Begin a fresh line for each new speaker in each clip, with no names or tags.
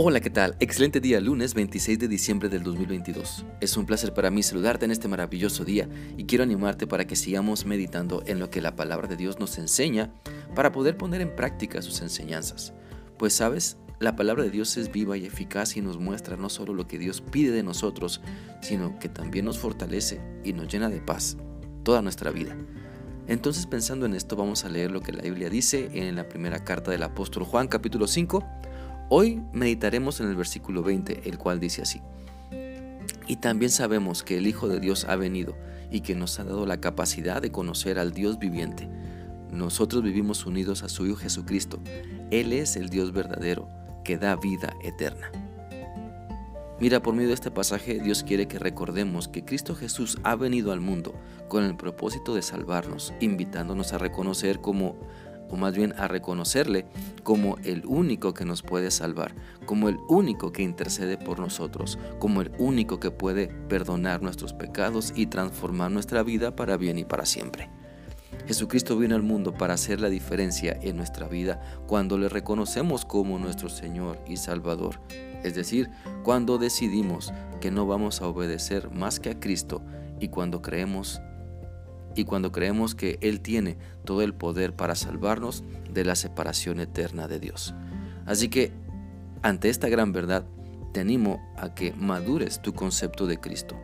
Hola, ¿qué tal? Excelente día, lunes 26 de diciembre del 2022. Es un placer para mí saludarte en este maravilloso día y quiero animarte para que sigamos meditando en lo que la palabra de Dios nos enseña para poder poner en práctica sus enseñanzas. Pues sabes, la palabra de Dios es viva y eficaz y nos muestra no solo lo que Dios pide de nosotros, sino que también nos fortalece y nos llena de paz toda nuestra vida. Entonces pensando en esto vamos a leer lo que la Biblia dice en la primera carta del apóstol Juan capítulo 5 Hoy meditaremos en el versículo 20, el cual dice así. Y también sabemos que el Hijo de Dios ha venido y que nos ha dado la capacidad de conocer al Dios viviente. Nosotros vivimos unidos a su Hijo Jesucristo. Él es el Dios verdadero que da vida eterna. Mira, por medio de este pasaje Dios quiere que recordemos que Cristo Jesús ha venido al mundo con el propósito de salvarnos, invitándonos a reconocer como o más bien a reconocerle como el único que nos puede salvar, como el único que intercede por nosotros, como el único que puede perdonar nuestros pecados y transformar nuestra vida para bien y para siempre. Jesucristo vino al mundo para hacer la diferencia en nuestra vida cuando le reconocemos como nuestro Señor y Salvador, es decir, cuando decidimos que no vamos a obedecer más que a Cristo y cuando creemos y cuando creemos que Él tiene todo el poder para salvarnos de la separación eterna de Dios. Así que, ante esta gran verdad, te animo a que madures tu concepto de Cristo.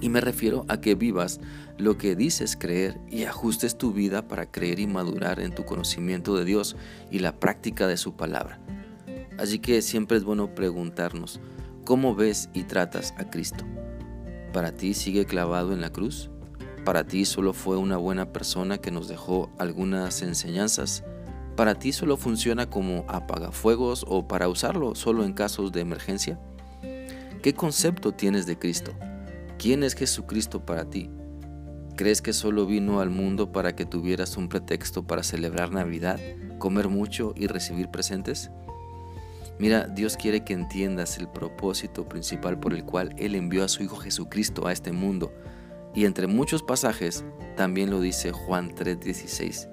Y me refiero a que vivas lo que dices creer y ajustes tu vida para creer y madurar en tu conocimiento de Dios y la práctica de su palabra. Así que siempre es bueno preguntarnos, ¿cómo ves y tratas a Cristo? ¿Para ti sigue clavado en la cruz? Para ti solo fue una buena persona que nos dejó algunas enseñanzas. Para ti solo funciona como apagafuegos o para usarlo solo en casos de emergencia. ¿Qué concepto tienes de Cristo? ¿Quién es Jesucristo para ti? ¿Crees que solo vino al mundo para que tuvieras un pretexto para celebrar Navidad, comer mucho y recibir presentes? Mira, Dios quiere que entiendas el propósito principal por el cual Él envió a su Hijo Jesucristo a este mundo y entre muchos pasajes también lo dice Juan 3:16.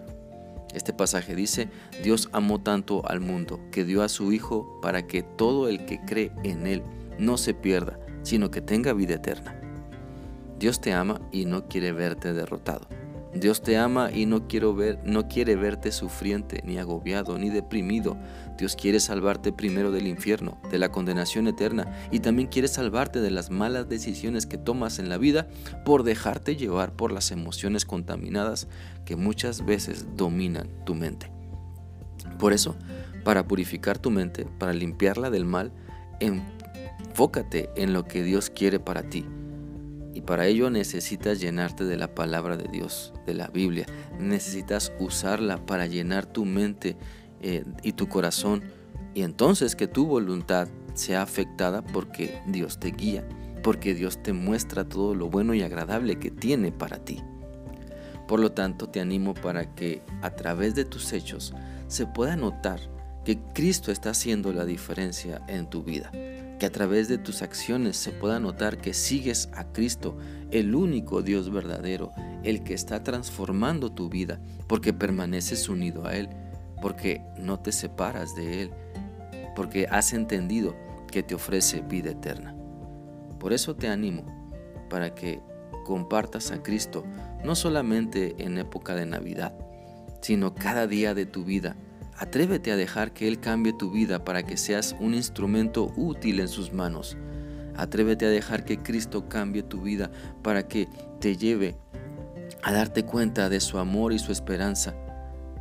Este pasaje dice, Dios amó tanto al mundo que dio a su Hijo para que todo el que cree en Él no se pierda, sino que tenga vida eterna. Dios te ama y no quiere verte derrotado. Dios te ama y no, quiero ver, no quiere verte sufriente, ni agobiado, ni deprimido. Dios quiere salvarte primero del infierno, de la condenación eterna, y también quiere salvarte de las malas decisiones que tomas en la vida por dejarte llevar por las emociones contaminadas que muchas veces dominan tu mente. Por eso, para purificar tu mente, para limpiarla del mal, enfócate en lo que Dios quiere para ti y para ello necesitas llenarte de la palabra de Dios, de la Biblia. Necesitas usarla para llenar tu mente eh, y tu corazón. Y entonces que tu voluntad sea afectada porque Dios te guía, porque Dios te muestra todo lo bueno y agradable que tiene para ti. Por lo tanto, te animo para que a través de tus hechos se pueda notar que Cristo está haciendo la diferencia en tu vida que a través de tus acciones se pueda notar que sigues a Cristo, el único Dios verdadero, el que está transformando tu vida, porque permaneces unido a Él, porque no te separas de Él, porque has entendido que te ofrece vida eterna. Por eso te animo para que compartas a Cristo no solamente en época de Navidad, sino cada día de tu vida Atrévete a dejar que Él cambie tu vida para que seas un instrumento útil en sus manos. Atrévete a dejar que Cristo cambie tu vida para que te lleve a darte cuenta de su amor y su esperanza.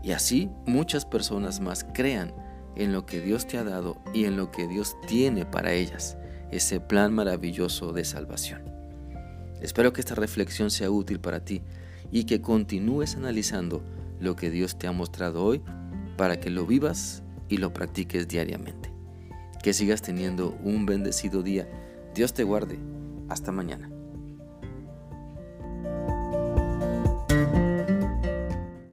Y así muchas personas más crean en lo que Dios te ha dado y en lo que Dios tiene para ellas, ese plan maravilloso de salvación. Espero que esta reflexión sea útil para ti y que continúes analizando lo que Dios te ha mostrado hoy para que lo vivas y lo practiques diariamente. Que sigas teniendo un bendecido día. Dios te guarde. Hasta mañana.